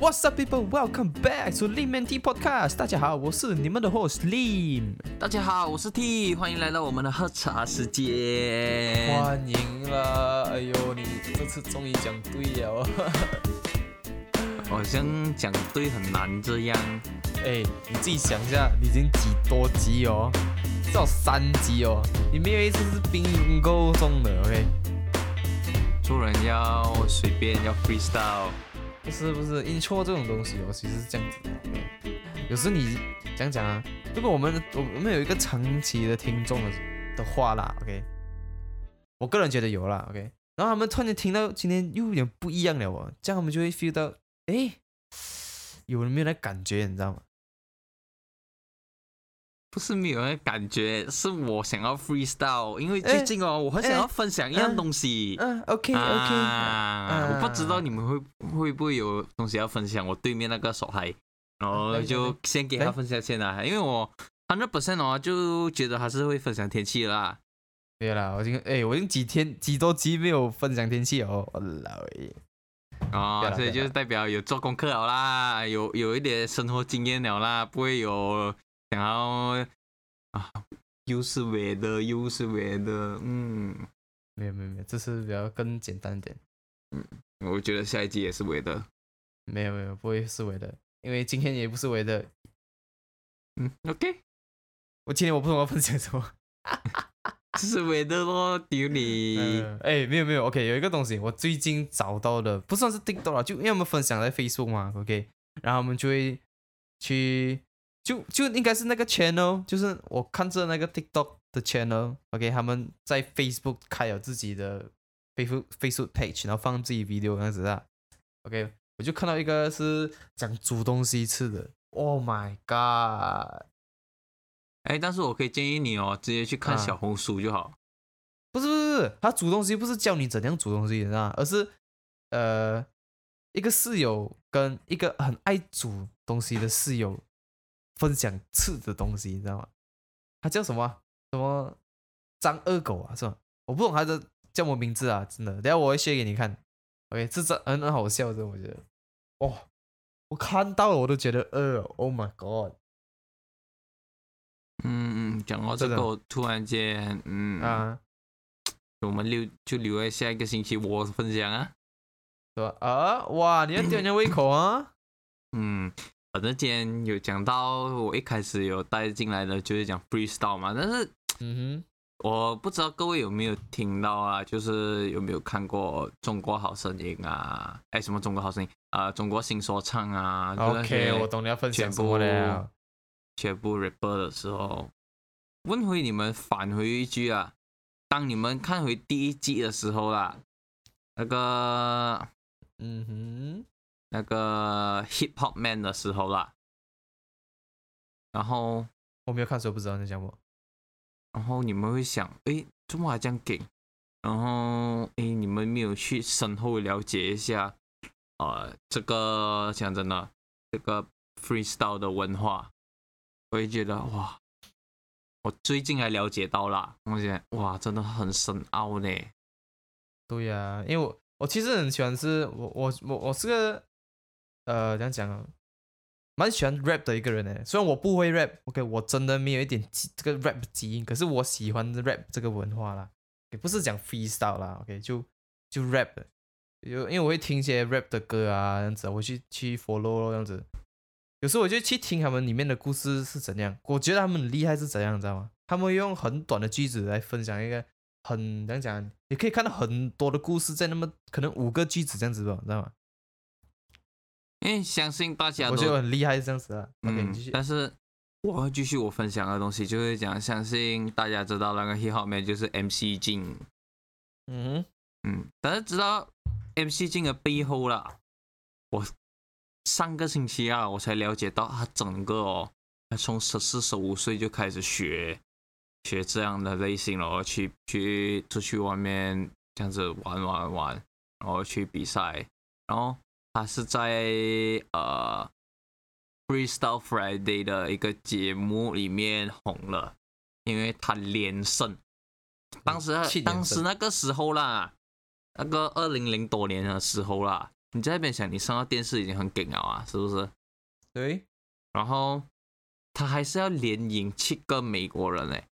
What's up, people? Welcome back to Lim and T Podcast. 大家好，我是你们的 host Lim。大家好，我是 T，欢迎来到我们的喝茶时间。欢迎了！哎呦，你这次终于讲对了。好像讲对很难这样。哎，你自己想一下，你已经几多集哦？至少三集哦。你没有一次是 bingo 中的，OK？做人要随便，要 freestyle。是不是因错这种东西哦，其实是这样子的。有时你讲讲啊，如果我们我们有一个长期的听众的的话啦，OK，我个人觉得有啦，OK，然后他们突然间听到今天又有点不一样了哦，这样他们就会 feel 到，哎，有人没有那感觉，你知道吗？不是没有那感觉，是我想要 freestyle，因为最近哦，我很想要分享一样东西。嗯，OK OK，啊，我不知道你们会会不会有东西要分享。我对面那个手嗨，然后就先给他分享先啦，因为我 hundred percent 哦，就觉得还是会分享天气啦。对啦，我已经哎，我已经几天几多集没有分享天气哦，我老爷。哦，所以就是代表有做功课好啦，有有一点生活经验了啦，不会有。想要啊，又是伪的，又是伪的，嗯，没有没有没有，这是比较更简单点，嗯，我觉得下一季也是伪的，没有没有不会是伪的，因为今天也不是伪的，嗯，OK，我今天我不懂要分享什么，这是伪的咯，丢你，哎，没有没有，OK，有一个东西我最近找到的，不算是 TikTok 了，就因为我们分享在 Facebook 嘛，OK，然后我们就会去。就就应该是那个 channel，就是我看着那个 TikTok 的 channel，OK，他们在 Facebook 开了自己的 Facebook Facebook page，然后放自己 video 那样子啊，OK，我就看到一个是讲煮东西吃的，Oh my god！哎，但是我可以建议你哦，直接去看小红书就好。不是不是不是，他煮东西不是教你怎样煮东西，你知道而是呃，一个室友跟一个很爱煮东西的室友。分享吃的东西，你知道吗？他叫什么？什么张二狗啊？是吧？我不懂他的叫什么名字啊！真的，等下我会写给你看。OK，这张很很好笑，的我觉得。哇，我看到了，我都觉得呃，Oh my God！嗯嗯，讲到这个，突然间，嗯啊，我们留就留在下一个星期我分享啊，是吧？啊，哇，你要吊人家胃口啊？嗯。反正今天有讲到，我一开始有带进来的就是讲 freestyle 嘛，但是，嗯哼，我不知道各位有没有听到啊，就是有没有看过《中国好声音》啊？哎，什么《中国好声音》啊？《中国新说唱》啊？OK，我懂你要分享什么了。全部 rapper 的时候，问回你们返回一句啊，当你们看回第一季的时候啦，那个，嗯哼。那个 hip hop man 的时候啦，然后我没有看，所以不知道你讲我。然后你们会想，哎，怎么还这样给？然后，哎，你们没有去深厚了解一下，呃，这个讲真的，这个 freestyle 的文化，我也觉得哇，我最近还了解到了，我觉得哇，真的很深奥呢。对呀，因为我我其实很喜欢是，我我我我是个。呃，怎样讲啊？蛮喜欢 rap 的一个人呢。虽然我不会 rap，OK，我真的没有一点这个 rap 基因，可是我喜欢 rap 这个文化啦。也不是讲 freestyle 啦，OK，就就 rap，有因为我会听一些 rap 的歌啊，这样子，我去去 follow 这样子。有时候我就去听他们里面的故事是怎样，我觉得他们很厉害是怎样，你知道吗？他们用很短的句子来分享一个很怎样讲，你可以看到很多的故事在那么可能五个句子这样子吧，知道吗？因为相信大家，我觉得很厉害这样子啊。嗯，但是我会继续我分享的东西，就是讲相信大家知道那个 hip hop man 就是 MC 金。嗯嗯，但是知道 MC 金的背后啦，我上个星期啊，我才了解到他整个哦，他从十四十五岁就开始学学这样的类型了，去去出去外面这样子玩玩玩，然后去比赛，然后。他是在呃《Freestyle Friday》的一个节目里面红了，因为他连胜。当时当时那个时候啦，那个二零零多年的时候啦，你在那边想，你上到电视已经很顶了啊，是不是？对。然后他还是要连赢七个美国人嘞，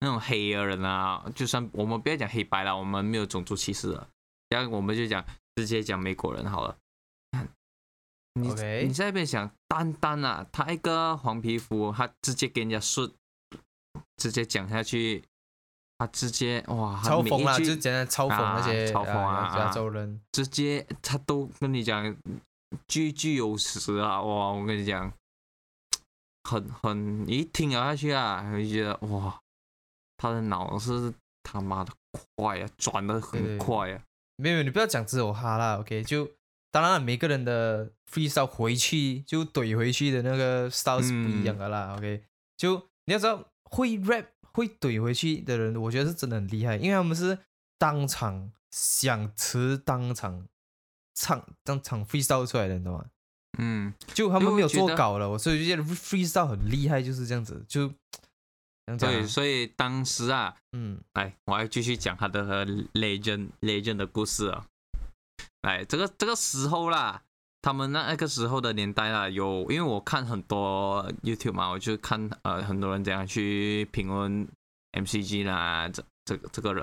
那种黑人啊，就算我们不要讲黑白了，我们没有种族歧视了，然后我们就讲直接讲美国人好了。你你在那边想，单单啊，他一个黄皮肤，他直接给人家说，直接讲下去，他直接哇，嘲讽啊，就简单嘲讽那些嘲讽啊，亚洲人，直接他都跟你讲句句有词啊，哇，我跟你讲，很很一听下去啊，就觉得哇，他的脑是他妈的快啊，转的很快啊，没有，你不要讲只有他啦，OK 就。当然，每个人的 freestyle 回去就怼回去的那个 style 是不一样的啦。OK，就你要知道，会 rap 会怼回去的人，我觉得是真的很厉害，因为他们是当场想词当场唱，当场 freestyle 出来的，你知道吗？嗯，就他们没有做稿了，我所以就觉得 freestyle 很厉害，就是这样子。就对，所以当时啊，嗯，来，我要继续讲他的 legend legend 的故事啊。哎，这个这个时候啦，他们那那个时候的年代啦，有因为我看很多 YouTube 嘛，我就看呃很多人怎样去评论 MCG 啦，这这个这个人，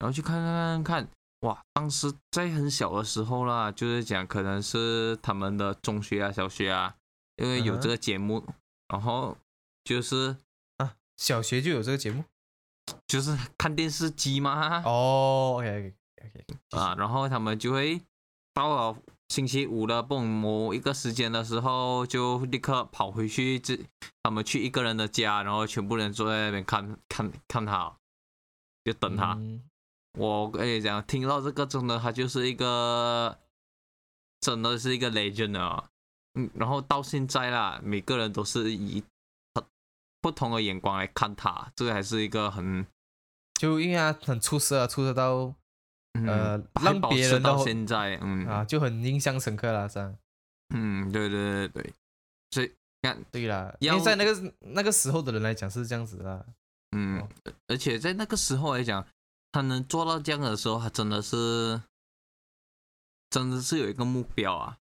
然后去看看看看，哇，当时在很小的时候啦，就是讲可能是他们的中学啊、小学啊，因为有这个节目，然后就是啊，小学就有这个节目，就是看电视机嘛。哦，OK。啊，然后他们就会到了星期五的某一个时间的时候，就立刻跑回去，这他们去一个人的家，然后全部人坐在那边看看看他，就等他。我跟你讲，听到这个真的，他就是一个真的是一个 legend 啊。嗯，然后到现在啦，每个人都是以不同的眼光来看他，这个还是一个很就因为他很出色啊，出色到。呃，让别人到现在，嗯啊，就很印象深刻了，是吧？嗯，对对对对，所以看，对啦，因为在那个那个时候的人来讲是这样子的，嗯，而且在那个时候来讲，他能做到这样的时候，他真的是，真的是有一个目标啊，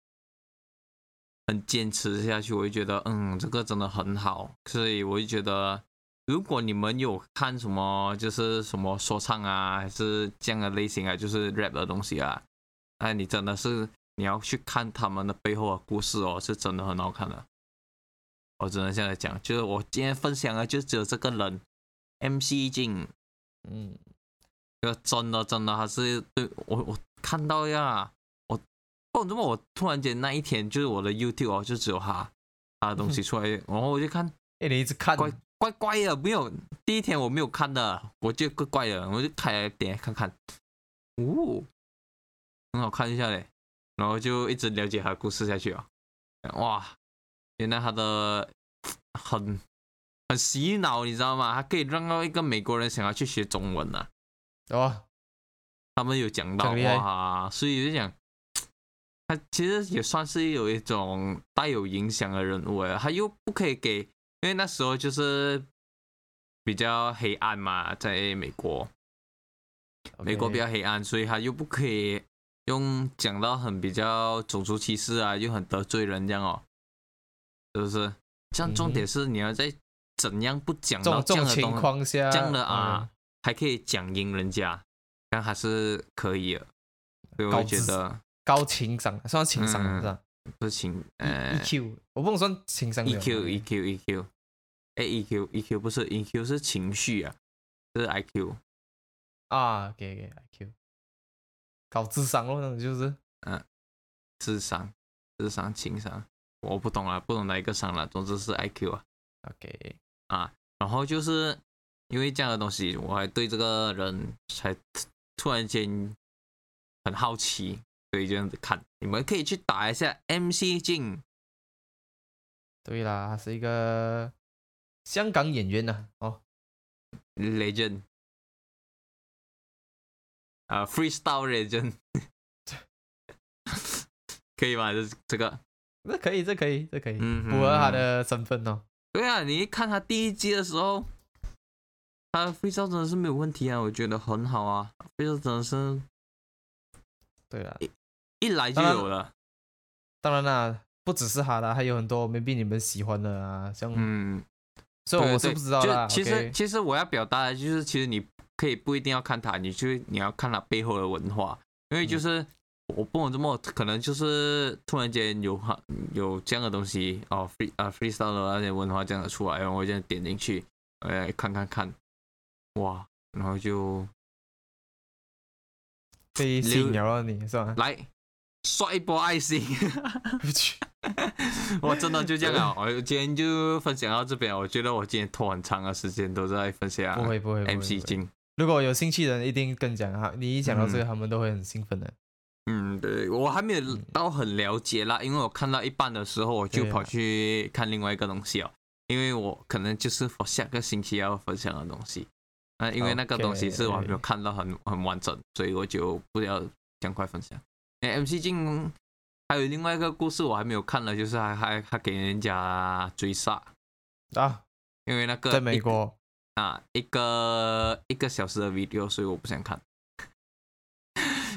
很坚持下去，我就觉得，嗯，这个真的很好，所以我就觉得。如果你们有看什么，就是什么说唱啊，还是这样的类型啊，就是 rap 的东西啊，哎，你真的是你要去看他们的背后的故事哦，是真的很好看的。我只能现在讲，就是我今天分享的就只有这个人，MC 静，嗯，这真的真的还是对我我看到呀，我不怎么我突然间那一天就是我的 YouTube 哦，就只有他他的东西出来，然后我就看，哎，你一直看。怪怪的，没有第一天我没有看的，我就怪怪的，我就开来点看看，哦，很好看一下嘞，然后就一直了解他的故事下去啊，哇，原来他的很很洗脑，你知道吗？他可以让到一个美国人想要去学中文呐，哦，他们有讲到哇，所以就讲 他其实也算是有一种带有影响的人物啊，他又不可以给。因为那时候就是比较黑暗嘛，在美国，美国比较黑暗，所以他又不可以用讲到很比较种族歧视啊，又很得罪人这样哦，是不是？像重点是你要在怎样不讲到这样的情况下，这样的啊，还可以讲赢人家，但还是可以的，所以我觉得高情商，算情商是吧？不是情，呃，EQ，我不能说情商。EQ，EQ，EQ，哎，EQ，EQ 不是 EQ 是情绪啊，是 IQ。啊，给给 IQ，搞智商咯，那种就是，嗯，智商，智商，情商，我不懂啊，不懂哪一个商了，总之是 IQ 啊。OK，啊，然后就是因为这样的东西，我还对这个人才突然间很好奇。所以这样子看，你们可以去打一下 MC 镜。对啦，他是一个香港演员呢。哦，Legend，啊，Freestyle Legend，可以吗？这这个，那可以，这可以，这可以，符合他的身份哦。对啊，你一看他第一季的时候，他 Freestyle 真的是没有问题啊，我觉得很好啊，Freestyle 真的是，对啊。一来就有了。当然啦，不只是他的，还有很多 maybe 你们喜欢的啊，像嗯，所以我是不知道啦。其实其实我要表达的就是，其实你可以不一定要看他，你就你要看他背后的文化，因为就是我不能这么可能就是突然间有哈有这样的东西哦，free 啊 freestyle 的那些文化这样的出来，然后我这样点进去，哎看看看，哇，然后就被吸引了你是吧？来。刷一波爱心，我真的就这样啊！我今天就分享到这边。我觉得我今天拖很长的时间都在分享。不会不会，MC 金。如果有兴趣的人，一定跟讲哈。你一讲到这个，他们都会很兴奋的。嗯，对我还没有到很了解啦，因为我看到一半的时候，我就跑去看另外一个东西哦。因为我可能就是我下个星期要分享的东西。那因为那个东西是我还没有看到很很完整，所以我就不要尽快分享。哎，MC 镜还有另外一个故事我还没有看了，就是还还还给人家追杀啊，因为那个在美国啊，一个一个小时的 video，所以我不想看。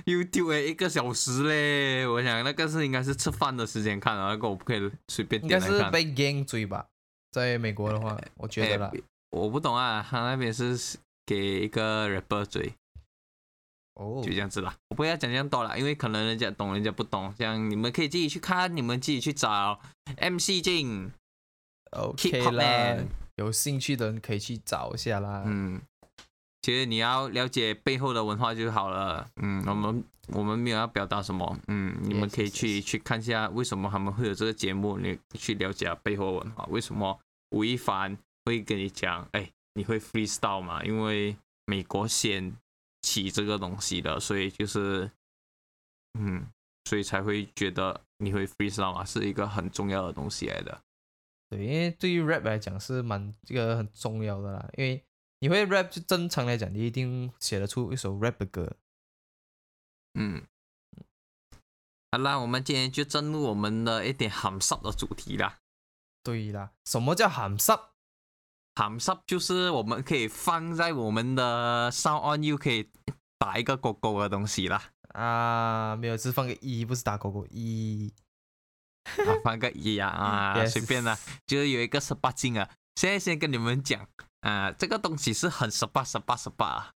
YouTube 一个小时嘞，我想那个是应该是吃饭的时间看的，那个我不可以随便点来看。应该是被 gang 追吧，在美国的话，我觉得啦，我不懂啊，他那边是给一个 rapper 追。哦，就这样子啦，我不要讲这样多了，因为可能人家懂，人家不懂，这样你们可以自己去看，你们自己去找 MC 镜，OK 啦，有兴趣的人可以去找一下啦。嗯，其实你要了解背后的文化就好了。嗯，我们我们没有要表达什么，嗯，你们可以去去看一下为什么他们会有这个节目，你去了解背后文化，为什么吴亦凡会跟你讲，哎，你会 freestyle 吗？因为美国先。起这个东西的，所以就是，嗯，所以才会觉得你会 freestyle 嘛，是一个很重要的东西来的。对，因为对于 rap 来讲是蛮这个很重要的啦，因为你会 rap 就正常来讲，你一定写得出一首 rap 的歌。嗯，好啦，我们今天就进入我们的一点含湿的主题啦。对啦，什么叫含湿？含湿就是我们可以放在我们的 sound on，又可以打一个勾勾的东西啦。啊，没有，是放个一，不是打勾勾一。啊，放个一呀啊，随便啦，就是有一个十八禁啊。现在先跟你们讲啊，这个东西是很十八十八十八啊。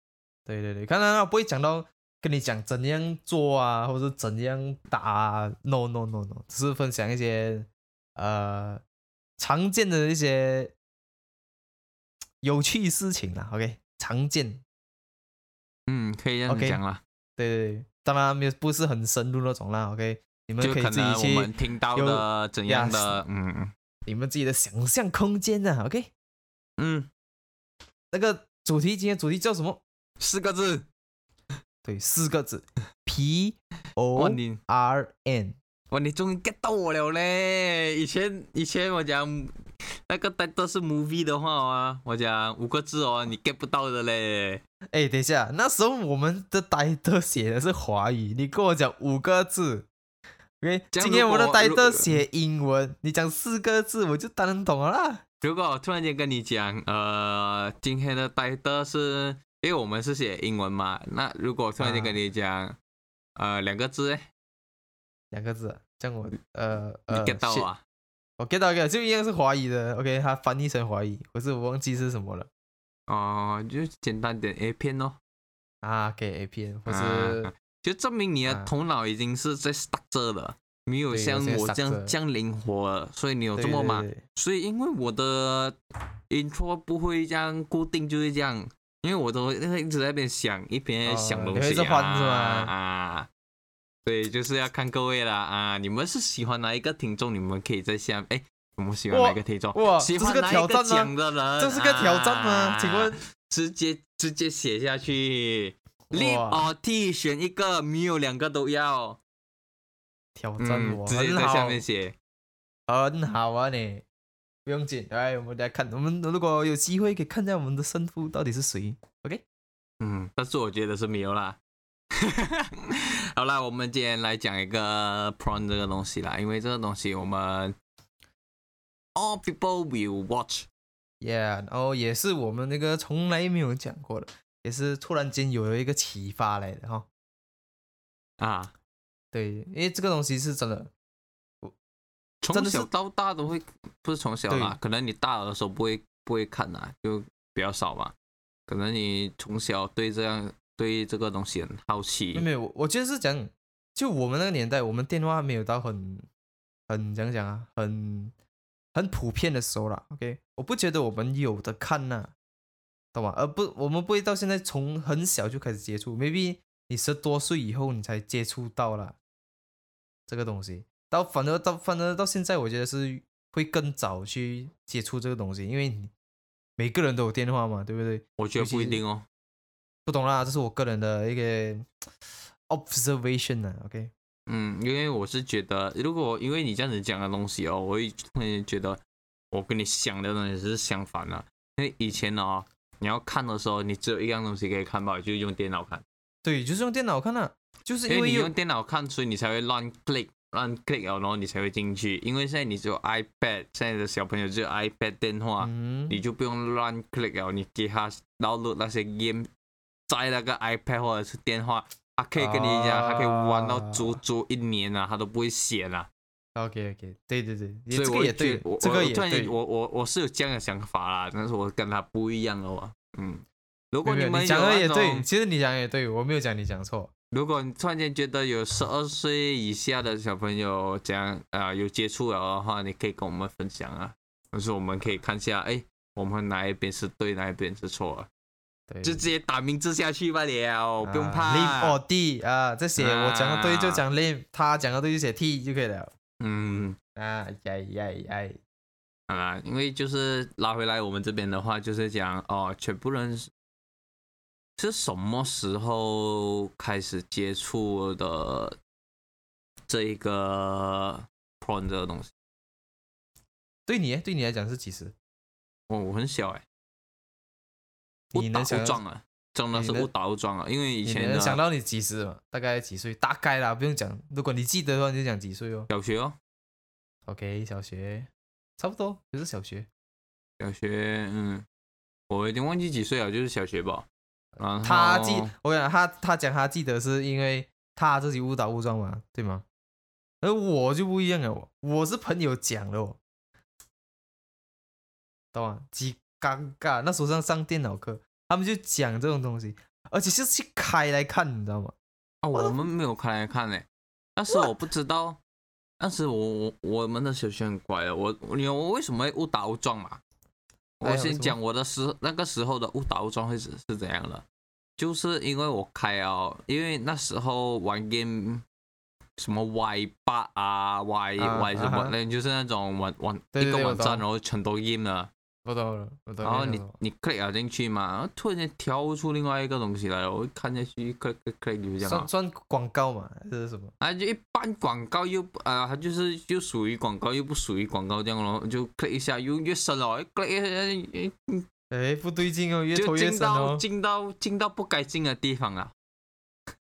对对对，刚刚我不会讲到跟你讲怎样做啊，或者怎样打。No no no no，只是分享一些呃常见的一些。有趣事情啦，OK，常见，嗯，可以这样讲啦。对对对，当然没有不是很深入那种啦，OK，你们可以自己去我们听到的怎样的，嗯，你们自己的想象空间呢，OK，嗯，那个主题今天主题叫什么？四个字，对，四个字，P O R N。哇，你终于 get 到我了嘞！以前以前我讲 那个带都是 movie 的话啊，我讲五个字哦，你 get 不到的嘞。哎，等一下，那时候我们的呆的写的是华语，你跟我讲五个字，OK？今天我的呆的写英文，你讲四个字，我就当然懂了啦。如果我突然间跟你讲，呃，今天的呆的是，因为我们是写英文嘛，那如果突然间跟你讲，呃，两个字。两个字，这样我呃呃，get 到啊，我 get 到一个，就一样是华语的，OK，它翻译成华语，可是我忘记是什么了。哦，就简单点 A 片哦，啊，给 A 片，或是就证明你的头脑已经是在 stuck 着了，没有像我这样这样灵活了，所以你有这么慢，所以因为我的 intro 不会这样固定，就是这样，因为我都一直在那边想，一边想东西啊啊。对，就是要看各位啦啊！你们是喜欢哪一个听众？你们可以在下哎，我们喜欢哪一个听众？哇，喜欢哪一个讲的人？这是个挑战吗？请问，直接直接写下去，lip or T 选一个，没有两个都要。挑战我，直接在下面写，很好啊你，不用紧，哎我们来看，我们如果有机会可以看一下我们的胜负到底是谁？OK？嗯，但是我觉得是没有啦。好啦，我们今天来讲一个 prawn 这个东西啦，因为这个东西我们 all people will watch，yeah，然后也是我们那个从来没有讲过的，也是突然间有了一个启发来的哈。啊，对，因为这个东西是真的，从小到大都会，不是从小啦，可能你大的时候不会不会看呐，就比较少吧。可能你从小对这样对这个东西很好奇。没有，我觉得是讲，就我们那个年代，我们电话没有到很很怎样讲啊，很很普遍的时候啦。OK，我不觉得我们有的看呐，懂吗？而不，我们不会到现在从很小就开始接触，maybe 你十多岁以后你才接触到了这个东西。到反而到反而到现在，我觉得是会更早去接触这个东西，因为。每个人都有电话嘛，对不对？我觉得不一定哦，不懂啦，这是我个人的一个 observation 呢。OK，嗯，因为我是觉得，如果因为你这样子讲的东西哦，我会会觉得我跟你想的东西是相反的。因为以前呢，你要看的时候，你只有一样东西可以看到，就是用电脑看。对，就是用电脑看啊，就是因为你用电脑看，所以你才会乱 click。乱 click 然后你才会进去，因为现在你只有 iPad，现在的小朋友只有 iPad 电话，你就不用乱 click 了。你给他 download 那些 game 在那个 iPad 或者是电话，他可以跟你讲，他可以玩到足足一年啊，他都不会写了。OK OK，对对对，所以我也对，这个也对，我我我是有这样的想法啦，但是我跟他不一样哦。嗯，如果你们讲的也对，其实你讲也对，我没有讲你讲错。如果你突然间觉得有十二岁以下的小朋友这样啊有接触了的话，你可以跟我们分享啊，就是我们可以看一下，哎，我们哪一边是对，哪一边是错，对，就直接打名字下去罢了，不用怕。Lim 或 D 啊，这些我讲的对就讲 Lim，他讲的对就写 T 就可以了。嗯啊呀呀呀，啊，因为就是拉回来我们这边的话，就是讲哦，全部人。是什么时候开始接触的这一个 porn 这个东西？对你，对你来讲是几时？我我很小哎，误打误撞啊，真的是误打误撞啊！因为以前能想到你几时嘛？大概几岁？大概啦，不用讲。如果你记得的话，你就讲几岁哦。小学哦。OK，小学，差不多就是小学。小学，嗯，我有点忘记几岁了，就是小学吧。他记，我讲他，他讲他记得是因为他自己误打误撞嘛，对吗？而我就不一样了，我我是朋友讲的，哦，懂吗？几尴尬，那时候上上电脑课，他们就讲这种东西，而且是去开来看，你知道吗？啊，我们没有开来看呢，但是我不知道，但是我我我们的小学很乖的，我你我为什么会误打误撞嘛？我先讲我的时那个时候的误打误撞会是是怎样的，就是因为我开啊，因为那时候玩 game 什么 Y 八啊 Y Y 什么，那就是那种网网一个网站，然后全都 game 了。不懂了，然后你你 click 进去嘛，然后突然间跳出另外一个东西来了，我看下去 click click click 就这样。算算广告嘛，这是什么？啊，就一般广告又啊，它就是就属于广告又不属于广告这样咯，就 click 一下又越深了，click 哎，不对劲哦，越拖越深哦。进到进到进到不该进的地方啊。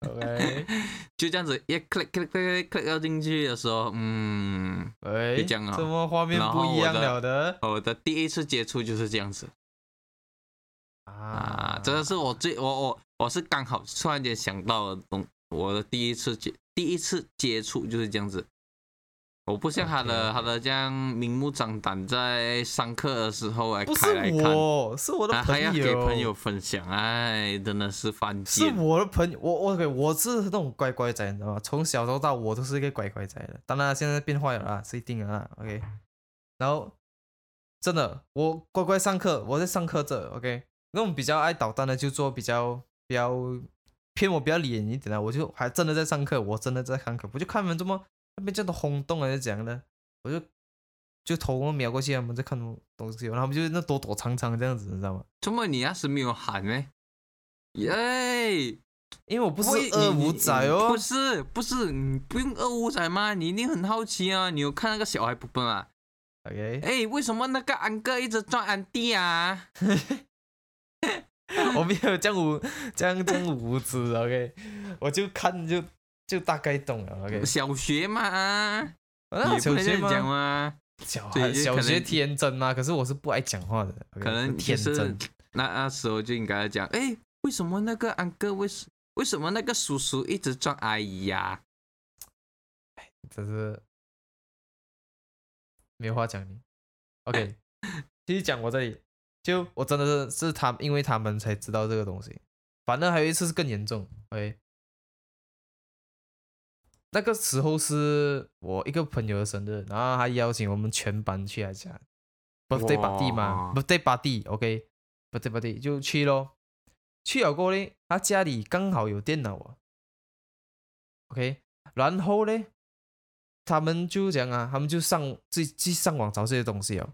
OK，就这样子一 click click click click 要进去的时候，嗯，哎，这样啊，怎么画面不一样了的？我的第一次接触就是这样子啊，真的是我最我我我是刚好突然间想到的东，我的第一次接第一次接触就是这样子。我不像他的，他的这样明目张胆在上课的时候来开来看，是我是我的朋友，还要给朋友分享，哎，真的是犯贱。是我的朋友，我我我是那种乖乖仔，你知道吗？从小时候到大我都是一个乖乖仔的，当然现在变坏了啊，是一定啊，OK。然后真的，我乖乖上课，我在上课这，OK。那种比较爱捣蛋的，就做比较比较偏我比较脸一点的，我就还真的在上课，我真的在上课，不就看你们这么。那边叫做轰动还是怎样的？我就就头瞄过去，他们在看东西，然后他们就那躲躲藏藏这样子，你知道吗？怎么你那时没有喊呢？耶，因为我不是二五仔哦，不是不是，你不用二五仔吗？你一定很好奇啊！你有看那个小孩不笨啊？OK，哎，为什么那个安哥一直撞安弟啊？我没有这样无这样这样无知，OK，我就看就。就大概懂了，OK。小学嘛，啊，小学吗？小孩小学天真嘛，可是我是不爱讲话的，可能天真。那那时候就应该讲，哎，为什么那个安哥为什为什么那个叔叔一直撞阿姨呀？真是没有话讲你。OK，继续讲我这里，就我真的是是他，因为他们才知道这个东西。反正还有一次是更严重，OK，那个时候是我一个朋友的生日，然后他邀请我们全班去他家，birthday party 嘛，birthday party，OK，birthday party 就去咯。去了过后呢，他家里刚好有电脑啊，OK，然后呢，他们就讲啊，他们就上去去上网找这些东西哦，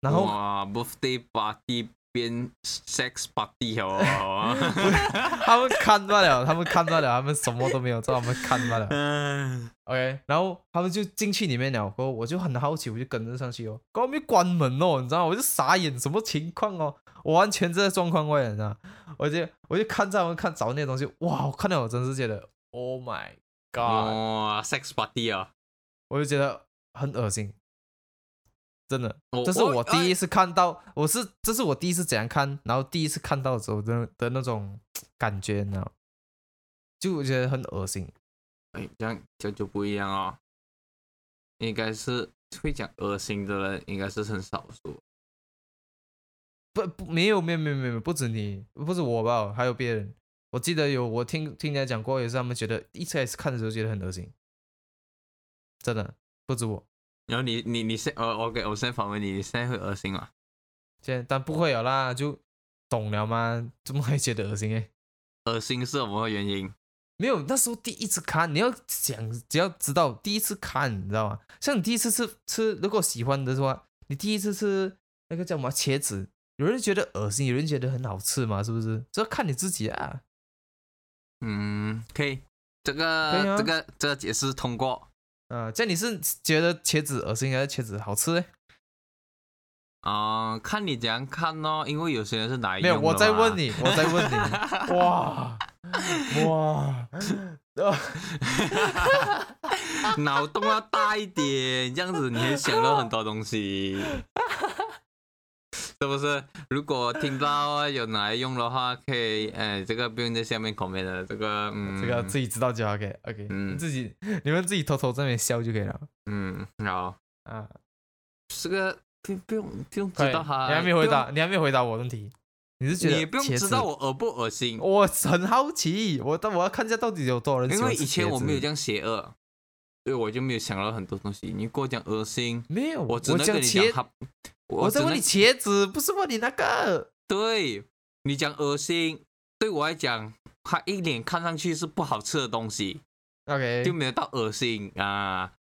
然后哇，birthday party。边 sex party 哦，他们看到了，他们看到了，他们什么都没有做，他们看到了。OK，然后他们就进去里面了，过后我就很好奇，我就跟着上去哦，刚没关门哦，你知道吗？我就傻眼，什么情况哦？我完全在状况外，你知道？我就我就看在他们看找那些东西，哇！我看到我真是觉得，Oh my God！哇，sex party 啊，我就觉得很恶心。真的，这是我第一次看到，我是这是我第一次怎样看，然后第一次看到的时候的的那种感觉，你知道，就我觉得很恶心。哎，这样这就不一样哦，应该是会讲恶心的人，应该是很少数。不不，没有没有没有没有，不止你，不止我吧，还有别人。我记得有我听听人家讲过，也是他们觉得一开始看的时候觉得很恶心，真的不止我。然后你你你现呃我给我现在访问你，你现在会恶心吗？现在但不会有啦，就懂了吗？怎么会觉得恶心诶？恶心是什么原因？没有，那时候第一次看，你要想，只要知道第一次看，你知道吗？像你第一次吃吃，如果喜欢的话，你第一次吃那个叫什么茄子，有人觉得恶心，有人觉得很好吃嘛，是不是？这要看你自己啊。嗯，可以，这个这个这个解释通过。啊，这你是觉得茄子恶心还是茄子好吃嘞？啊，看你怎样看咯，因为有些人是哪一没有，我在问你，我在问你，哇哇，脑洞要大一点，这样子你会想到很多东西。是不是？如果听到有拿来用的话，可以，哎，这个不用在下面 comment 的，这个，嗯，这个自己知道就 OK，OK，嗯，自己你们自己偷偷在那边笑就可以了。嗯，好啊，这个不不用不用知道哈，你还没回答，你还没回答我问题，你是觉得你不用知道我恶不恶心？我很好奇，我但我要看一下到底有多少人。因为以前我没有这样邪恶，所以我就没有想到很多东西。你跟我讲恶心，没有，我只能跟你讲。我在问你茄子，不是问你那个。对你讲恶心，对我来讲，它一脸看上去是不好吃的东西。OK，就没有到恶心啊。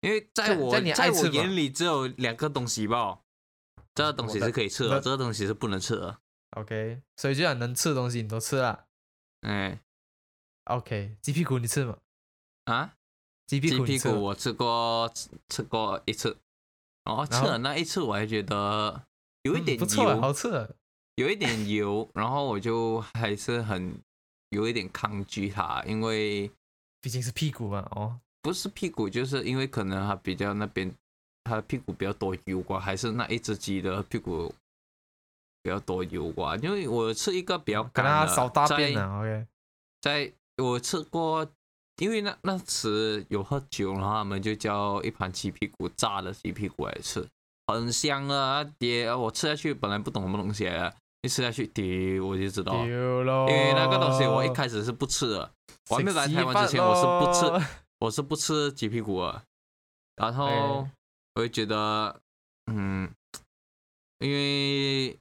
因为在我在我眼里只有两个东西吧，这个东西是可以吃的，这个东西是不能吃的。OK，所以就然能吃的东西你都吃了。哎，OK，鸡屁股你吃吗？啊，鸡屁股我吃过吃过一次。哦，吃了那一次，我还觉得有一点油，好吃，有一点油，然后我就还是很有一点抗拒它，因为毕竟是屁股嘛，哦，不是屁股，就是因为可能它比较那边它的屁股比较多油吧，还是那一只鸡的屁股比较多油吧，因为我吃一个比较干的，在在我吃过。因为那那时有喝酒，然后他们就叫一盘鸡屁股炸的鸡屁股来吃，很香啊！爹，我吃下去本来不懂什么东西，一吃下去，爹我就知道，因为那个东西我一开始是不吃的，我还没来台湾之前我是不吃，我是不吃鸡屁股的，然后我就觉得，嗯，因为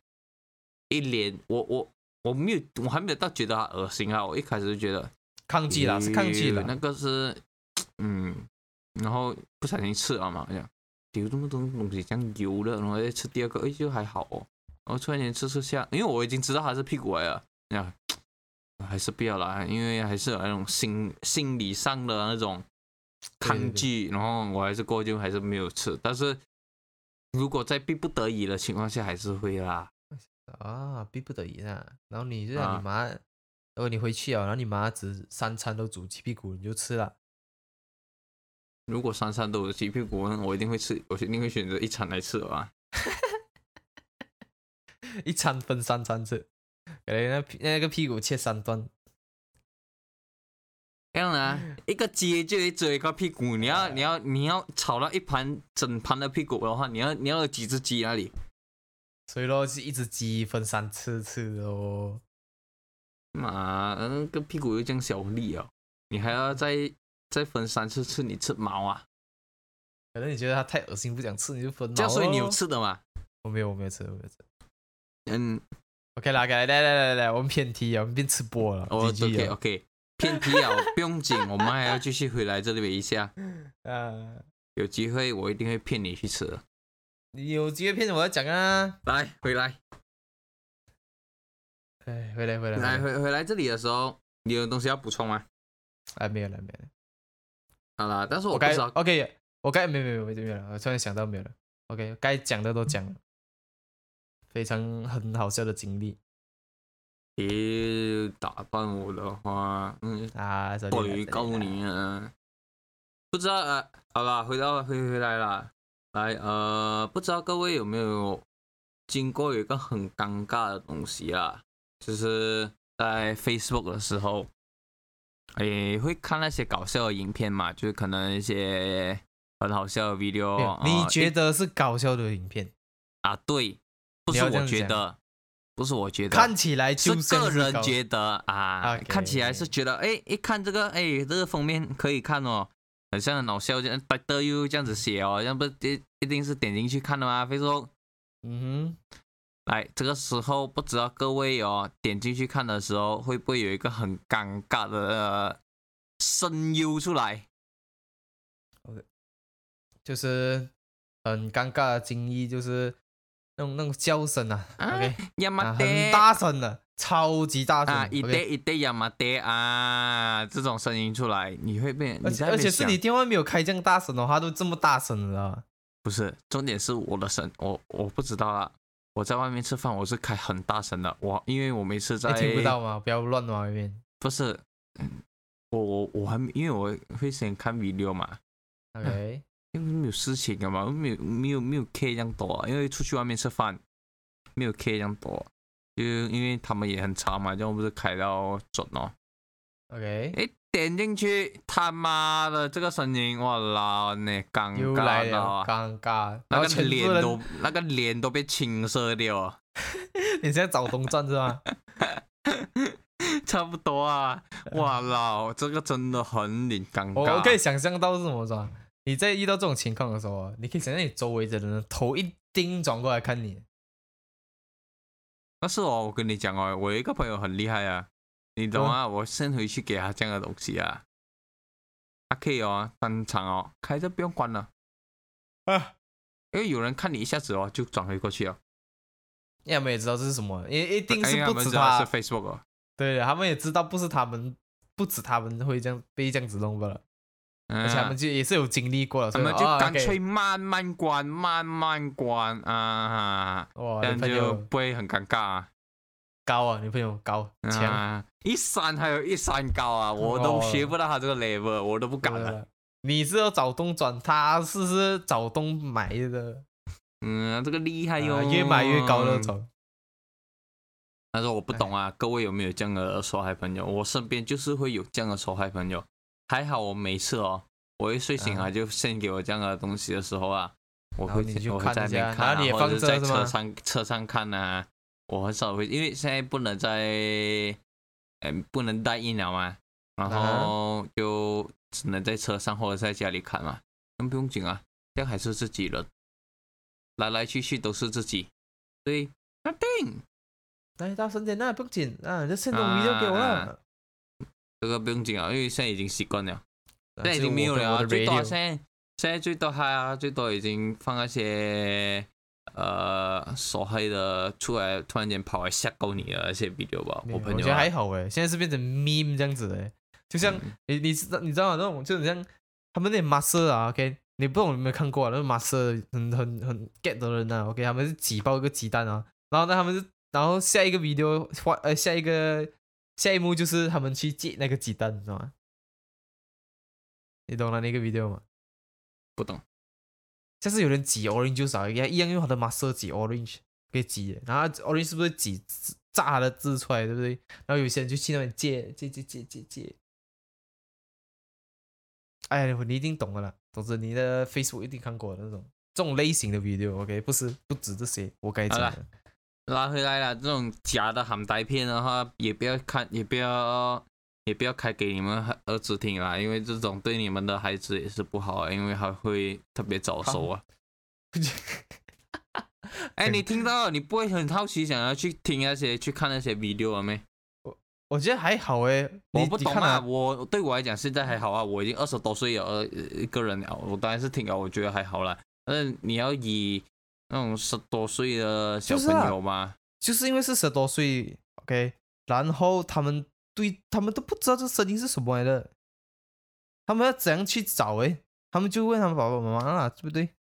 一脸我我我没有我还没有到觉得它恶心啊，我一开始就觉得。抗拒了，是抗拒了。那个是，嗯，然后不小心吃了嘛，这样丢这么多东西，这样油了，然后再吃第二个，哎，就还好哦。然后突然间吃吃下，因为我已经知道它是屁股来了，这样 还是不要啦，因为还是有那种心心理上的那种抗拒。然后我还是过就还是没有吃，但是如果在逼不得已的情况下，还是会啦。啊，逼不得已啊。然后你就让你妈。如果你回去啊，然后你妈只三餐都煮鸡屁股，你就吃了。如果三餐都有鸡屁股，我一定会吃，我一定会选择一餐来吃吧。一餐分三餐吃，给那那个屁股切三段。这样啊，一个鸡就会追一个屁股，你要你要你要炒到一盘整盘的屁股的话，你要你要有几只鸡那里？所以咯，是一只鸡分三次吃哦。妈，那个屁股又这样小力哦，你还要再再分三次吃，你吃毛啊？可能你觉得它太恶心，不想吃，你就分毛。这所以你有吃的吗？我没有，我没有吃，我没有吃。嗯，OK 啦，来来来来来，我们偏题啊，我们变吃播了。OK OK。偏题啊，不用紧，我们还要继续回来这里一下。啊，有机会我一定会骗你去吃。你有机会骗我要讲啊！来，回来。哎，回来回来。来回回来这里的时候，你有东西要补充吗？哎，没有了没有了。好了，但是我该 OK，我该没有没有没有没有了，我突然想到没有了。OK，该讲的都讲了，非常很好笑的经历。别打扮我的话，嗯啊，我于告你啊，不知道啊，好了，回到回回来了，来呃，不知道各位有没有经过有一个很尴尬的东西啊，就是在 Facebook 的时候，也，会看那些搞笑的影片嘛，就是可能一些很好笑的 video，你觉得是搞笑的影片啊？对，不是我觉得。不是我觉得，看起来是个人觉得啊，看起来是觉得，哎，一看这个，哎，这个封面可以看哦，很像很搞笑，这样白的又这样子写哦，要不一一定是点进去看的吗？非说，嗯哼，来，这个时候不知道各位哦，点进去看的时候会不会有一个很尴尬的声优出来？OK，就是很尴尬的经历，就是。那种那种叫声啊，OK，很大声的，超级大声，一对一对亚麻爹啊，这种声音出来，你会变，而且而且是你电话没有开这样大声的话，都这么大声了。不是，重点是我的声，我我不知道啊，我在外面吃饭，我是开很大声的，我因为我每次在听不到吗？不要乱外面。不是，我我我还因为我会先看 video 嘛，OK。因为没有事情的嘛，没有没有没有 K 这样多啊，因为出去外面吃饭没有 K 这样多，就因为他们也很吵嘛，就不是开到准哦。OK，哎，点进去，他妈的这个声音，我老那尴尬了，尴尬，那个脸都那个脸都被青色掉。你现在找东站是吧？差不多啊，哇老，这个真的很脸尴尬。我可以想象到是什么吧？你在遇到这种情况的时候，你可以想象你周围的人头一盯转过来看你。那是哦，我跟你讲哦，我有一个朋友很厉害啊，你懂啊？我先回去给他这样的东西啊，他可以哦，当场哦，开着不用关了啊，因为有人看你一下子哦，就转回过去了。他们也知道这是什么，一一定是不止他。是 Facebook。对，他们也知道不是他们，不止他们会这样被这样子弄了。而且他们就也是有经历过了，他们就干脆慢慢关，慢慢关啊，这样就不会很尴尬。高啊，女朋友高强，一山还有一山高啊，我都学不到他这个 level，我都不敢了。你是要找东转，他是是找东买的。嗯，这个厉害哟，越买越高那种。他说我不懂啊，各位有没有这样的受害朋友？我身边就是会有这样的受害朋友。还好我没事哦，我一睡醒啊就献给我这样的东西的时候啊，我会我会在那边看，或者在车上车上看啊。我很少会，因为现在不能在，嗯，不能带疫苗嘛，然后就只能在车上或者在家里看嘛。那不用紧啊，这样还是自己人，来来去去都是自己，对，那定。来大声点，那不用紧啊，就先弄 video 给我了。这个不用紧啊，因为现在已经习惯了，现在已经没有了。最多现在现在最多还啊，最多已经放那些呃手黑的出来，突然间跑来吓够你的那些 video 吧。我朋友我觉得还好哎，现在是变成 meme 这样子哎，就像你你知道你知道那种就像他们那 master 啊，OK，你不懂有没有看过啊？那 master 很很很 get 的人啊，OK，他们是挤爆一个鸡蛋啊，然后呢他们就然后下一个 video 换呃下一个。下一幕就是他们去借那个鸡蛋，知道吗？你懂了那个 video 吗？不懂。像是有人挤 orange 就少一样，一样用他的 muscle 挤 orange 可以挤，然后 orange 是不是挤榨他的汁出来，对不对？然后有些人就去那边借借借借借借。哎，你一定懂的啦。总之，你的 Facebook 一定看过那种这种类型的 video，OK，不是不止这些，我该讲的。拉回来了，这种假的含带片的话，也不要看，也不要，也不要开给你们儿子听啦，因为这种对你们的孩子也是不好啊，因为还会特别早熟啊。哎，你听到，你不会很好奇，想要去听那些、去看那些 video 了没？我我觉得还好哎，我不懂啊。我对我来讲，现在还好啊。我已经二十多岁了，一个人了，我当然是听啊，我觉得还好了。但是你要以那种十多岁的小朋友吗？就是因为是十多岁，OK，然后他们对他们都不知道这声音是什么来的，他们要怎样去找？哎，他们就问他们爸爸妈妈了，对不对？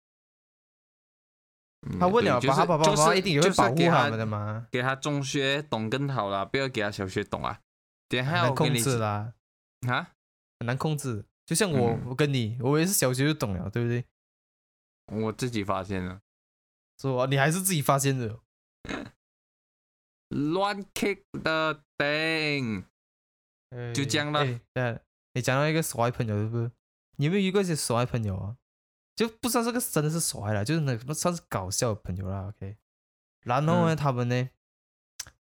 他问了，爸爸爸爸妈妈一定也会保护他们的嘛。给他中学懂更好啦，不要给他小学懂啊。等下要控制啦，啊，很难控制。就像我，我跟你，我也是小学就懂了，对不对？我自己发现了，是吧？你还是自己发现的。乱 kick 的顶，就这样了。对，你讲到一个耍朋友，是不是？你有没有遇过一些耍朋友啊？就不知道这个真的是耍了，就是那不算是搞笑的朋友啦。OK，然后呢，他们呢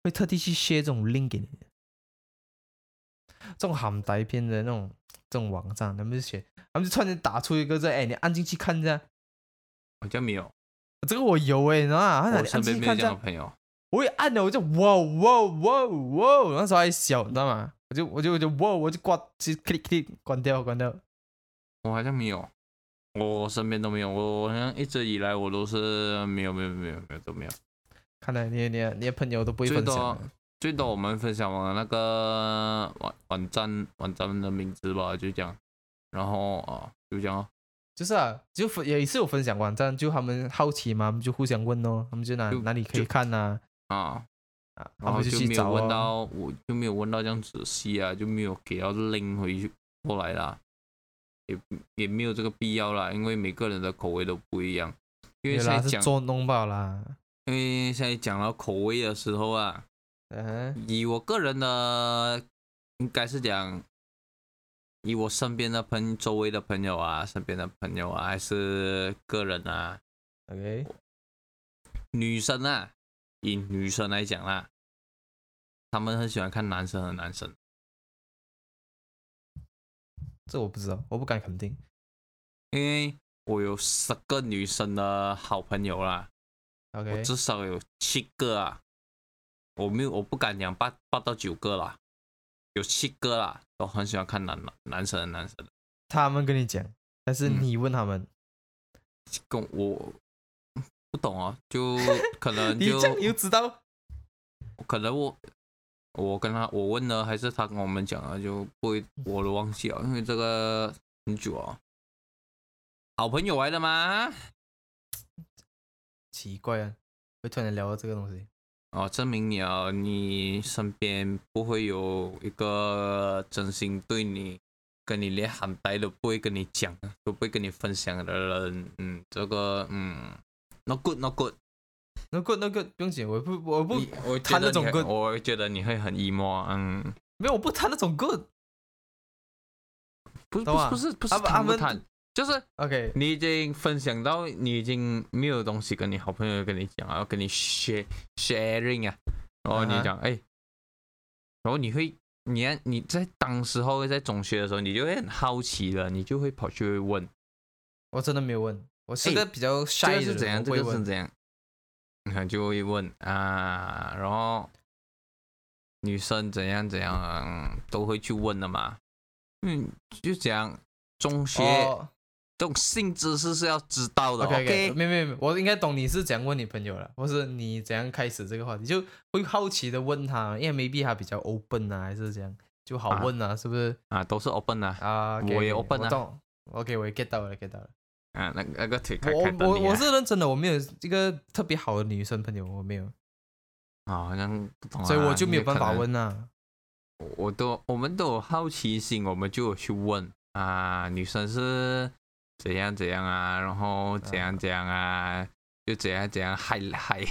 会特地去 share 这种 link 给你，这种含带片的那种这种网站，他们就写，他们就突然间打出一个这，哎，你按进去看一下。好像没有，这个我有哎，你知道吗？我身边没有这样的朋友。我一按了，我就哇哇哇哇，那时候还小，你知道吗？我就我就我就哇，我就关，就 click click 关掉关掉。我好像没有，我身边都没有，我好像一直以来我都是没有没有没有没有都没有。看来你你你朋友都不会分享。最多我们分享完那个网网站网站的名字吧，就这样。然后啊，就这样。就是啊，就分也是有分享网站，就他们好奇嘛，他们就互相问哦，他们就哪哪里可以看呐？啊啊，然后就没有问到，我就没有问到这样仔细啊，就没有给到拎回去过来啦，也也没有这个必要啦，因为每个人的口味都不一样。因为现在讲做弄罢啦。因为现在讲到口味的时候啊，嗯，以我个人的，应该是讲，以我身边的朋周围的朋友啊，身边的朋友啊，还是个人啊，OK，女生啊。以女生来讲啦，他们很喜欢看男生和男生。这我不知道，我不敢肯定，因为我有十个女生的好朋友啦。OK，至少有七个啊，我没有，我不敢讲八八到九个啦，有七个啦，都很喜欢看男男男生的男生。他们跟你讲，但是你问他们，跟我。不懂啊，就可能就 你这样又知道，可能我我跟他我问了，还是他跟我们讲了，就不会我都忘记了，因为这个很久啊，好朋友来的吗？奇怪啊，会突然聊到这个东西哦，证明你啊，你身边不会有一个真心对你，跟你连喊白都不会跟你讲，都不会跟你分享的人，嗯，这个嗯。No good, no good, no good, no good。不用紧，我不，我不我谈那种 good。我觉得你会很 emo，嗯，没有，我不谈那种 good。不，不是，不是，不是谈不谈，就是 OK。你已经分享到，你已经没有东西跟你好朋友跟你讲，要跟你 share sharing 啊。然后你讲，哎，然后你会，你你在当时候在中学的时候，你就会很好奇了，你就会跑去问。我真的没有问。我是个比较 shy 的，是怎样？这个是怎样？你看就会问啊，然后女生怎样怎样都会去问的嘛。嗯，就讲中学这种性知识是要知道的。OK OK，没没没，我应该懂你是怎样问你朋友了，或是你怎样开始这个话题，就会好奇的问他，因为 maybe 他比较 open 啊，还是这样就好问啊，是不是？啊，都是 open 啊，啊，我也 open 啊。OK，我也 get 到了，get 到了。啊，那那个腿开开我我我是认真的，我没有一个特别好的女生朋友，我没有。啊，好像不同，所以我就没有办法问啊。我都我们都有好奇心，我们就有去问啊，女生是怎样怎样啊，然后怎样怎样啊，就怎样怎样嗨嗨。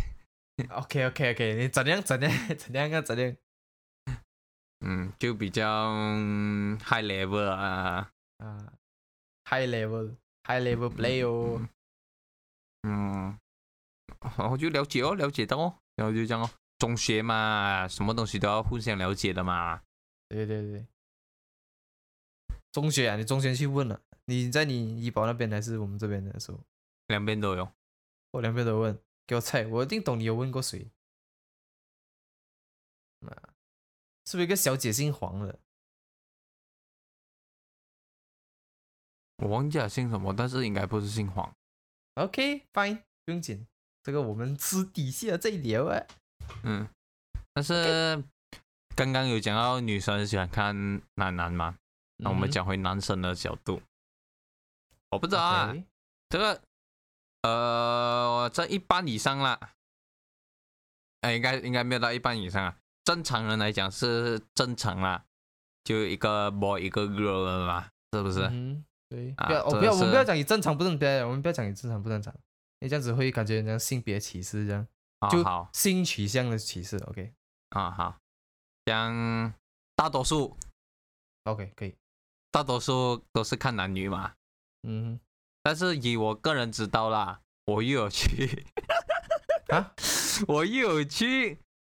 OK OK OK，你怎样怎样 怎样啊怎样？嗯，就比较 high level 啊。啊。high level high level play 哦。嗯，我就了解哦，了解到哦，然后就这样哦。中学嘛，什么东西都要互相了解的嘛。对对对。中学啊，你中学去问了，你在你医保那边还是我们这边的时候？两边都有。我两边都问，给我猜，我一定懂你有问过谁。是不是一个小姐姓黄的？我忘记了姓什么，但是应该不是姓黄。OK，fine，不用紧，这个我们私底下再聊啊。嗯，但是刚刚有讲到女生喜欢看男男嘛？那我们讲回男生的角度，我不知道啊，这个呃，在一半以上啦，哎，应该应该没有到一半以上啊。正常人来讲是正常啦，就一个 boy 一个 girl 了嘛，是不是？嗯，对。不要，我不要，我们不要讲你正常不正常，我们不要讲你正常不正常，你这样子会感觉人家性别歧视这样，就性取向的歧视。OK，啊好，像大多数，OK 可以，大多数都是看男女嘛。嗯，但是以我个人知道啦，我又有去啊，我又有去。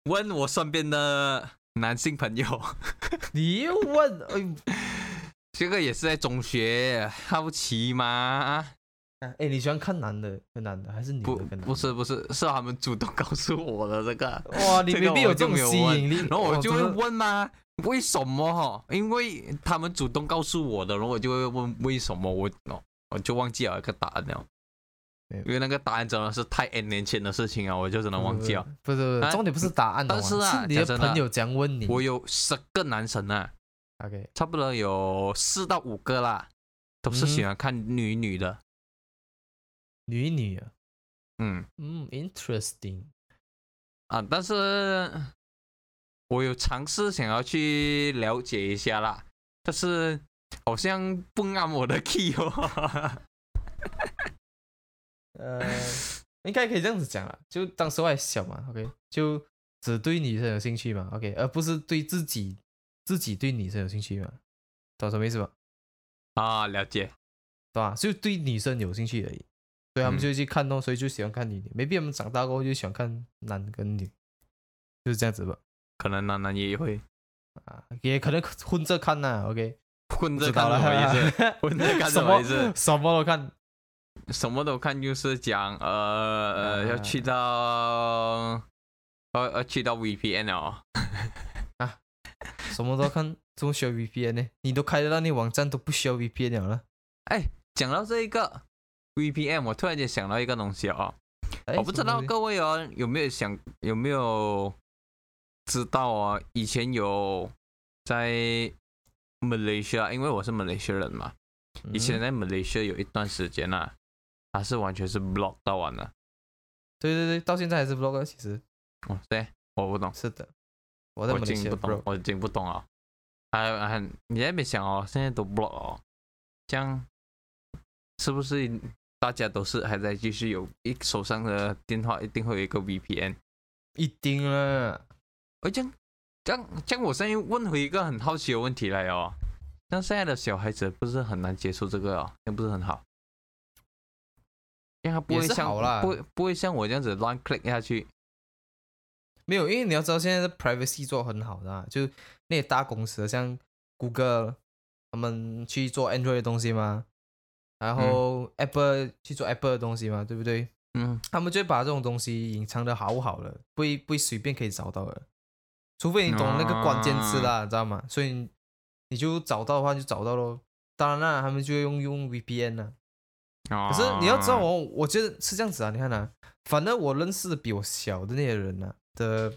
问我身边的男性朋友，你又问？哎，这个也是在中学好奇吗？哎，你喜欢看男的跟男的还是女的？不，不是，不是，是他们主动告诉我的这个。哇，你未必有这种吸引力。然后我就会问吗？为什么？哈，因为他们主动告诉我的，然后我就会问为什么。我哦，我就忘记了一个答案了。因为那个答案真的是太 N 年前的事情啊，我就只能忘记了。不是，重点不是答案，但是啊，你的朋友这样问你。我有十个男神啊，OK，差不多有四到五个啦，都是喜欢看女女的。女女啊，嗯嗯，interesting 啊，但是我有尝试想要去了解一下啦，但是好像不按我的 key 哦。呃，应该可以这样子讲啦，就当时我还小嘛，OK，就只对女生有兴趣嘛，OK，而不是对自己自己对女生有兴趣吗，懂什么意思吧？啊，了解，对吧？就对女生有兴趣而已，所以他们就去看哦，所以就喜欢看女的，没必要我们长大过后就喜欢看男跟女，就是这样子吧？可能男男也会啊，也可能混着看呐，OK，混着看什么意思？混着看什么意思？什么都看。什么都看，就是讲呃呃，要去到呃呃去到 VPN 哦啊，什么都看，怎么需要 VPN 呢？你都开得到那网站都不需要 VPN 了。哎，讲到这一个 VPN，我突然间想到一个东西哦，我不知道各位哦有没有想有没有知道啊？以前有在 Malaysia，因为我是 Malaysia 人嘛，以前在 Malaysia 有一段时间啊。它是完全是 block 到完了，对对对，到现在还是 block 其实。哦，对，我不懂。是的，我在真不懂，我真不懂啊。还还，你那边想哦，现在都 block 哦，这样是不是大家都是还在继续有一手上的电话，一定会有一个 VPN？一定了。哎这样这样这样，我现在问回一个很好奇的问题来哦，像现在的小孩子不是很难接受这个哦，也不是很好。因为他不会像不不会像我这样子乱 click 下去，没有，因为你要知道现在的 privacy 做很好的，就那些大公司像谷歌，他们去做 Android 的东西嘛，然后 Apple 去做 Apple 的东西嘛，对不对？嗯，他们就把这种东西隐藏的好好了，不会不会随便可以找到的，除非你懂那个关键词啦，知道吗？所以你就找到的话就找到咯。当然啦，他们就用用 VPN 了。可是你要知道我，我觉得是这样子啊。你看呐，反正我认识的比我小的那些人呢的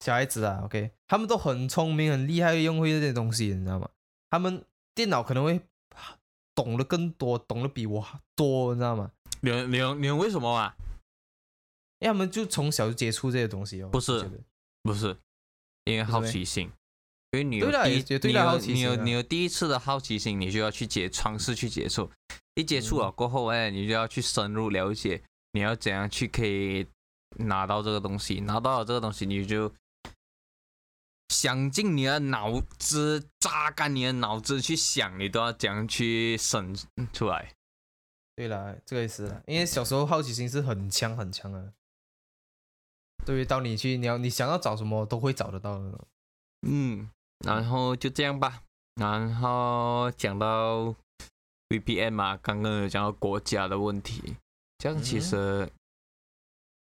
小孩子啊，OK，他们都很聪明、很厉害，用会这些东西，你知道吗？他们电脑可能会懂得更多，懂得比我多，你知道吗？你你你为什么啊？因为他们就从小就接触这些东西哦。不是，不是，因为好奇心。因为你有第你有你有你有第一次的好奇心，你就要去接尝试去接触。一接触了过后，哎，你就要去深入了解，你要怎样去可以拿到这个东西，拿到了这个东西，你就想尽你的脑子，榨干你的脑子去想，你都要这样去生出来。对了，这个也是，因为小时候好奇心是很强很强的。对于到你去，你要你想要找什么都会找得到的。嗯，然后就这样吧。然后讲到 VPN 嘛，刚刚有讲到国家的问题，这样其实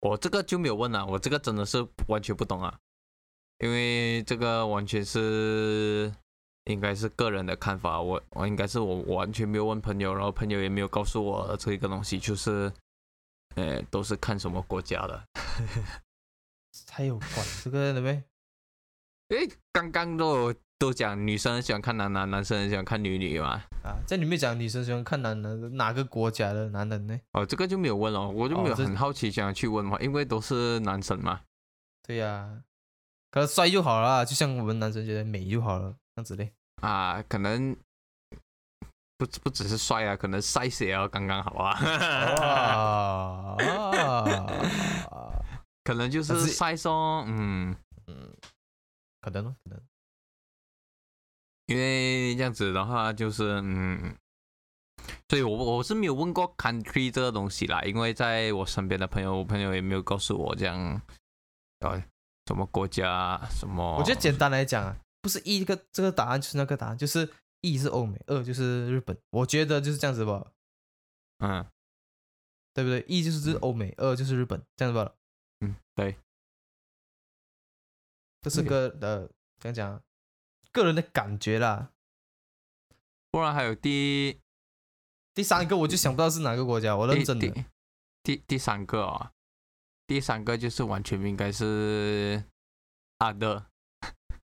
我这个就没有问了，我这个真的是完全不懂啊，因为这个完全是应该是个人的看法，我我应该是我完全没有问朋友，然后朋友也没有告诉我这一个东西，就是呃都是看什么国家的。才有管这个的呗？诶，刚刚都都讲女生喜欢看男男，男生喜欢看女女嘛。啊，在里面讲女生喜欢看男男，哪个国家的男人呢？哦，这个就没有问了，我就没有很好奇想要去问嘛，因为都是男生嘛。对呀，可能帅就好了，就像我们男生觉得美就好了，这样子嘞。啊，可能不不只是帅啊，可能 size 也要刚刚好啊。可能就是晒松，嗯嗯，可能可能，因为这样子的话就是嗯，所以我我是没有问过 country 这个东西啦，因为在我身边的朋友，我朋友也没有告诉我这样，呃，什么国家什么。我觉得简单来讲啊，不是一个这个答案就是那个答案，就是一是欧美，二就是日本。我觉得就是这样子吧，嗯，对不对？一就是欧美，二就是日本，这样子吧。嗯，对，这是个呃，怎样讲？个人的感觉啦。不然还有第第三个，我就想不到是哪个国家。我认真的。第第三个啊，第三个就是完全应该是阿德。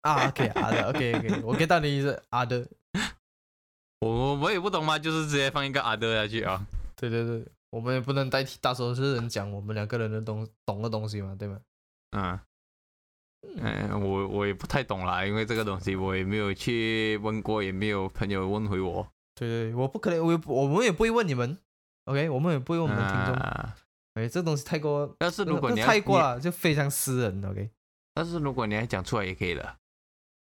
啊，OK，阿德，OK，OK，我给到你是阿德。我我也不懂嘛，就是直接放一个阿德下去啊。对对对。我们也不能代替大多数人讲我们两个人的东懂的东西嘛，对吗？嗯，嗯，我我也不太懂啦，因为这个东西我也没有去问过，也没有朋友问回我。对对，我不可能，我我们也不会问你们，OK，我们也不会问我们听众。哎，这东西太过，但是如果你太过了，就非常私人，OK。但是如果你要讲出来也可以的，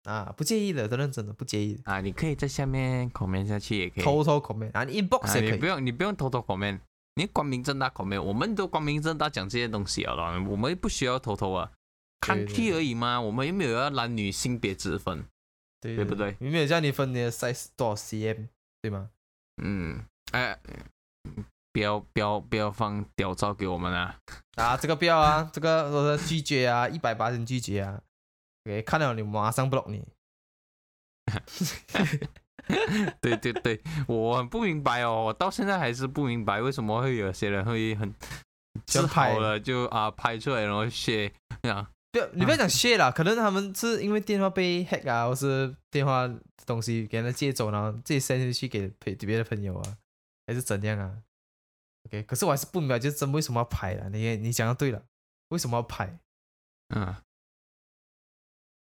啊，不介意的，真的真的，不介意啊，你可以在下面 comment 下去也可以，偷偷 comment 啊，你 inbox 也可以，你不用你不用偷偷 comment。你光明正大口没有？我们都光明正大讲这些东西啊，我们不需要偷偷啊，看剧而已嘛。我们又没有要男女性别之分，对不对？有没有叫你分你的 size 多少 cm，对吗？嗯，哎，不要不要不要放屌照给我们啊！啊，这个不要啊，这个我拒绝啊，一百八十拒绝啊。OK，看到你马上 block 你。对对对，我很不明白哦，我到现在还是不明白为什么会有些人会很自拍了就啊拍出来然后写这样。不要你不要讲谢了，可能他们是因为电话被 hack 啊，或是电话东西给人家借走，然后自己 send 去给别别的朋友啊，还是怎样啊？OK，可是我还是不明白，就是真为什么要拍了？你你讲的对了，为什么要拍？嗯，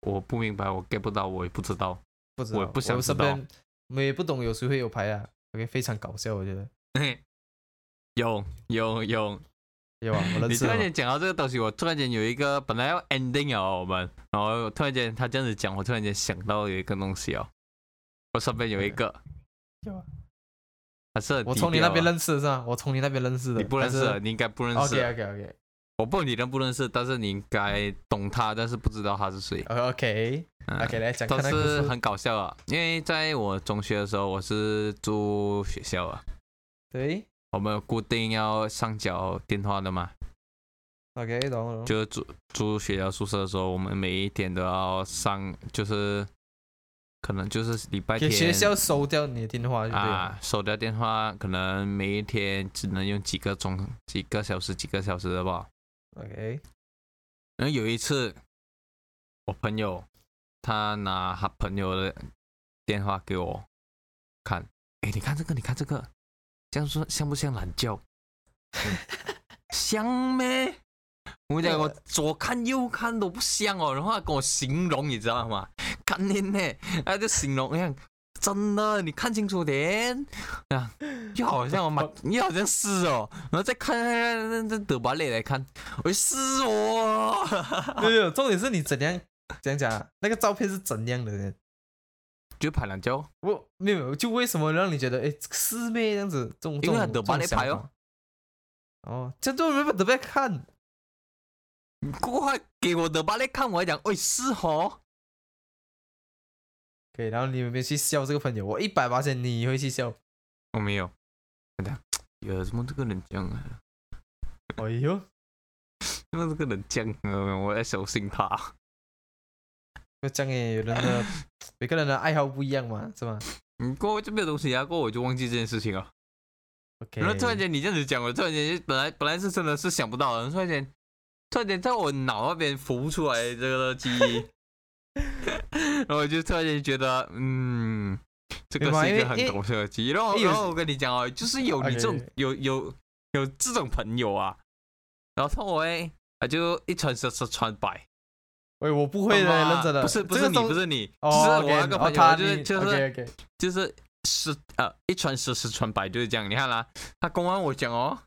我不明白，我 get 不到，我也不知道。不知道，我不想知道。我们也不懂有谁会有牌啊？OK，非常搞笑，我觉得。有有有有啊！你突然间讲到这个东西，我突然间有一个本来要 ending 哦，我们，然后突然间他这样子讲，我突然间想到有一个东西哦，我身边有一个。有啊。还是我从你那边认识的是吧？我从你那边认识的。你不认识，你应该不认识。OK OK OK。我不你认不认识，但是你应该懂他，但是不知道他是谁。OK，OK，来讲。都是很搞笑啊，因为在我中学的时候，我是住学校啊。对。我们固定要上缴电话的嘛。OK，懂了。就住住学校宿舍的时候，我们每一天都要上，就是可能就是礼拜天。学校收掉你的电话啊，收掉电话，可能每一天只能用几个钟、几个小时、几个小时的吧。OK，然后有一次，我朋友他拿他朋友的电话给我看，哎，你看这个，你看这个，这样说像不像懒觉？像咩？我讲我左看右看都不像哦，然后他跟我形容，你知道吗？看你呢，他就形容，你看。真的，你看清楚点啊！就好像我妈，你好像是哦，然后再看看那那德巴雷来看，我是哦。没有，重点是你怎样怎样讲，那个照片是怎样的呢？就拍两焦。我没有，就为什么让你觉得哎师妹这样子？这种因为很多把你拍哦。哦，这都没办法别看。过快给我的把你看，我讲，喂，是哦。可以，然后你有没有去笑这个朋友？我一百八千，你会去笑？我没有。有什么这个人讲啊？哎呦，怎么这个人讲啊？我在小心他。就讲诶，有人的 每个人的爱好不一样嘛，是吗？嗯，过后就没有东西啊，过后我就忘记这件事情了。OK。然后突然间你这样子讲，我突然间本来本来是真的是想不到的，突然间突然间在我脑那边浮出来这个记忆。然后我就突然间觉得，嗯，这个是一个很搞笑的记忆。然后，然后我跟你讲哦，就是有你这种有有有这种朋友啊，然后他会他就一传十，十传百。喂，我不会的，认真的。不是不是你，不是你，是我那个朋友，就是就是就是十呃一传十，十传百，就是这样。你看啦，他公安我讲哦，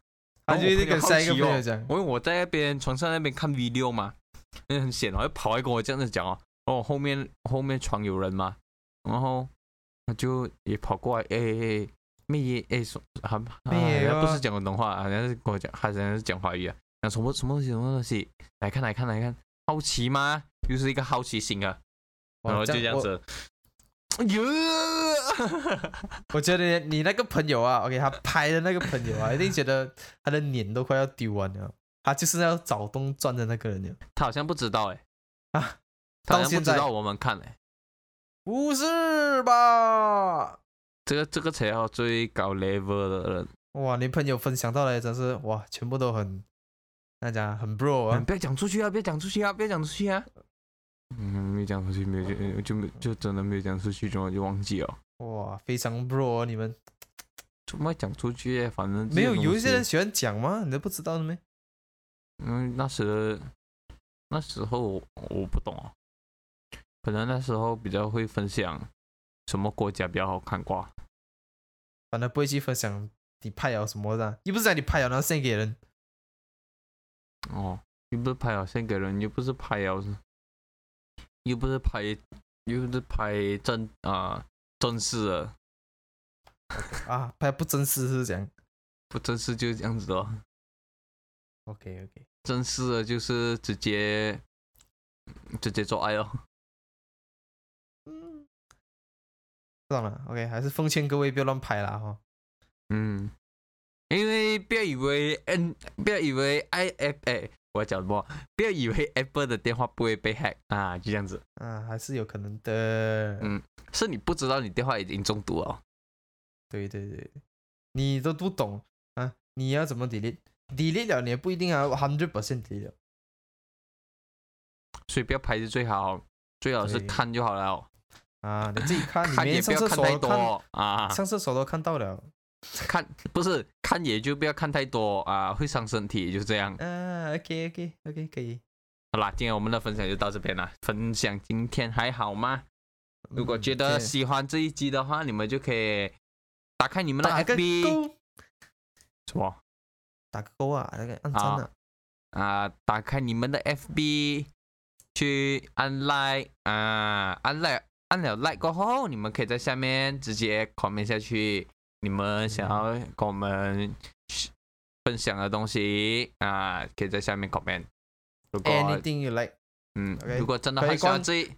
他就那个下一个朋友讲，因为我在那边床上那边看 video 嘛，那很险哦，就跑来跟我这样子讲哦。哦，后面后面床有人嘛，然后他就也跑过来，哎哎，咩耶哎说，还还不是讲广东话，好像是跟我讲，好像是讲华语啊，讲什么什么东西什么东西，来看来看来看，好奇吗？又是一个好奇心啊，然后就这样子，我觉得你那个朋友啊，OK，他拍的那个朋友啊，一定觉得他的脸都快要丢完了，他就是要找东钻的那个人，他好像不知道哎，啊。他好像不知道我们看嘞，不是吧？这个这个才要最高 level 的人哇！你朋友分享到来真是哇，全部都很那讲很 bro 啊！不要讲出去啊！不要讲出去啊！不要讲出去啊！嗯，没讲出去，没有就就没就真的没有讲出去，然后就忘记了。哇，非常 bro 你们怎么讲出去？反正没有有一些人喜欢讲吗？你都不知道的没？嗯，那时那时候我不懂啊。可能那时候比较会分享什么国家比较好看瓜，反正不会去分享你拍了什么的，又不是讲你拍了然后献给人。哦，又不是拍了献给人，又不是拍了，又不是拍，又不是拍真啊真实的。啊，拍不真实是这样，不真实就是这样子哦。OK OK，真实的就是直接直接做爱哦。算了，OK，还是奉劝各位不要乱拍啦哈。嗯，因为不要以为 N，不要以为 IFA，我讲什么？不要以为 Apple 的电话不会被 hack 啊，就这样子。啊，还是有可能的。嗯，是你不知道你电话已经中毒了。对对对，你都不懂啊？你要怎么 delete？delete 了你也不一定要 hundred percent delete。所以不要拍是最好，最好是看就好了。啊，你自己看，看也不要看太多啊，上厕所都看到了，看 不是看也就不要看太多啊，会伤身体，就这样。啊，OK OK OK 可以。好啦，今天我们的分享就到这边啦。分享今天还好吗？如果觉得喜欢这一集的话，你们就可以打开你们的 FB，什么？打个勾啊，那个按赞啊。啊，打开你们的 FB，去按 like 啊，按 like。按了 like 过后，你们可以在下面直接 comment 下去，你们想要跟我们分享的东西啊，可以在下面 comment。如果 anything you like，嗯，如果真的很喜欢这一，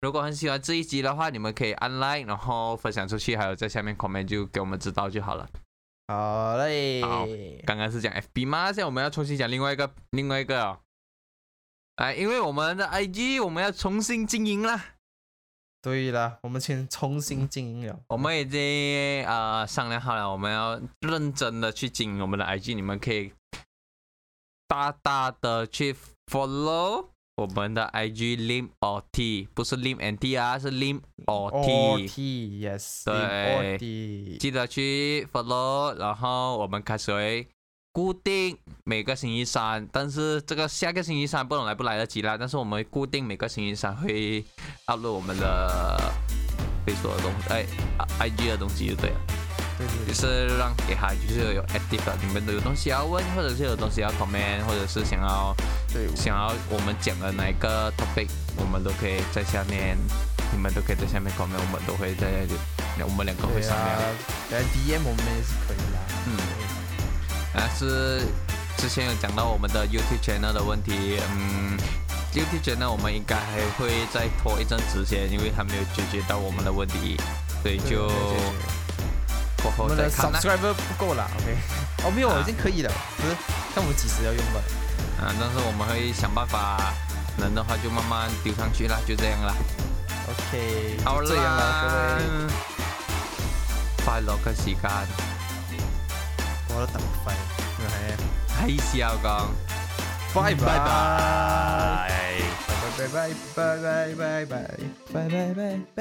如果很喜欢这一集的话，你们可以按 like，然后分享出去，还有在下面 comment 就给我们知道就好了。好嘞。好，刚刚是讲 FB 吗？现在我们要重新讲另外一个，另外一个哦。哎，因为我们的 IG 我们要重新经营了。对了，我们先重新经营了。我们已经呃商量好了，我们要认真的去经营我们的 IG，你们可以大大的去 follow 我们的 IG lim or t，不是 lim and t 啊，是 lim or t，yes，对，记得去 follow，然后我们开始会。固定每个星期三，但是这个下个星期三不能来不来得及啦。但是我们固定每个星期三会 upload 我们的会说的东西，哎，IG 的东西就对了。对对就是让给他就是有 active 的，你们都有东西要问，或者是有东西要 comment，或者是想要想要我们讲的哪一个 topic，我们都可以在下面，你们都可以在下面 comment，我们都会在我们两个会商量。来 DM 我们也是可以啦。嗯，但是之前有讲到我们的 YouTube channel 的问题，嗯，YouTube channel 我们应该还会再拖一阵子先，因为还没有解决到我们的问题，所以就。我们的 subscriber 不够啦，OK，哦没有，已经可以了，不是看我们几时要用吧。啊，但是我们会想办法，能的话就慢慢丢上去啦，就这样啦。OK，好这样啦，各位。快乐嘅時間，我都等快，係係時候講，拜拜拜拜拜拜拜拜拜拜拜